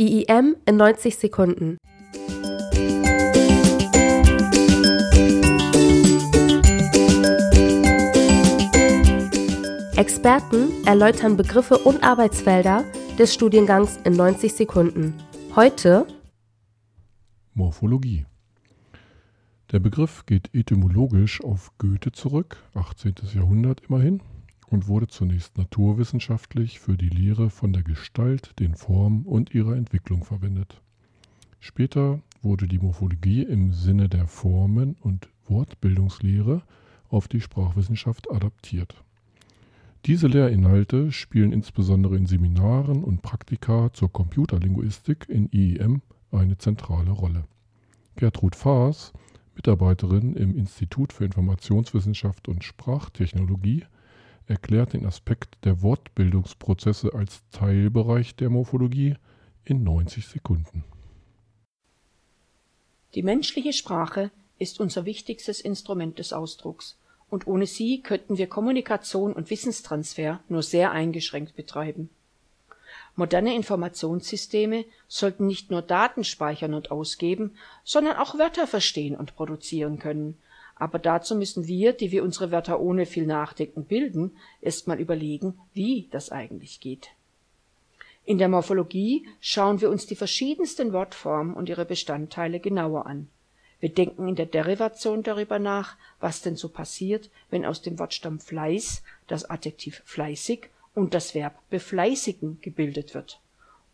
IIM in 90 Sekunden. Experten erläutern Begriffe und Arbeitsfelder des Studiengangs in 90 Sekunden. Heute Morphologie. Der Begriff geht etymologisch auf Goethe zurück, 18. Jahrhundert immerhin, und wurde zunächst naturwissenschaftlich für die Lehre von der Gestalt, den Formen und ihrer Entwicklung verwendet. Später wurde die Morphologie im Sinne der Formen- und Wortbildungslehre auf die Sprachwissenschaft adaptiert. Diese Lehrinhalte spielen insbesondere in Seminaren und Praktika zur Computerlinguistik in IEM eine zentrale Rolle. Gertrud Faas, Mitarbeiterin im Institut für Informationswissenschaft und Sprachtechnologie, erklärt den Aspekt der Wortbildungsprozesse als Teilbereich der Morphologie in 90 Sekunden. Die menschliche Sprache ist unser wichtigstes Instrument des Ausdrucks und ohne sie könnten wir Kommunikation und Wissenstransfer nur sehr eingeschränkt betreiben. Moderne Informationssysteme sollten nicht nur Daten speichern und ausgeben, sondern auch Wörter verstehen und produzieren können. Aber dazu müssen wir, die wir unsere Wörter ohne viel Nachdenken bilden, erst mal überlegen, wie das eigentlich geht. In der Morphologie schauen wir uns die verschiedensten Wortformen und ihre Bestandteile genauer an wir denken in der Derivation darüber nach, was denn so passiert, wenn aus dem Wortstamm Fleiß das Adjektiv fleißig und das Verb befleißigen gebildet wird.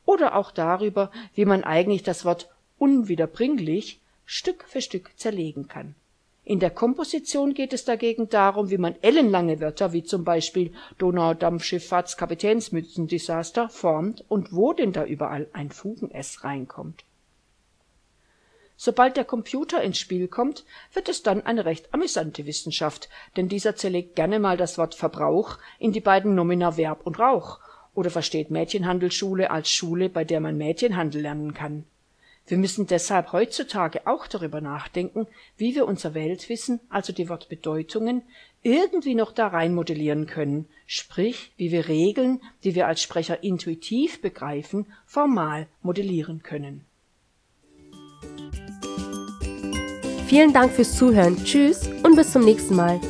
Oder auch darüber, wie man eigentlich das Wort unwiederbringlich Stück für Stück zerlegen kann. In der Komposition geht es dagegen darum, wie man ellenlange Wörter wie zum Beispiel Donaudampfschifffahrtskapitänsmützendesaster formt und wo denn da überall ein Fugen-S reinkommt Sobald der Computer ins Spiel kommt, wird es dann eine recht amüsante Wissenschaft, denn dieser zerlegt gerne mal das Wort Verbrauch in die beiden Nomina Verb und Rauch oder versteht Mädchenhandelsschule als Schule, bei der man Mädchenhandel lernen kann. Wir müssen deshalb heutzutage auch darüber nachdenken, wie wir unser Weltwissen, also die Wortbedeutungen, irgendwie noch da rein modellieren können, sprich, wie wir Regeln, die wir als Sprecher intuitiv begreifen, formal modellieren können Vielen Dank fürs Zuhören. Tschüss und bis zum nächsten Mal.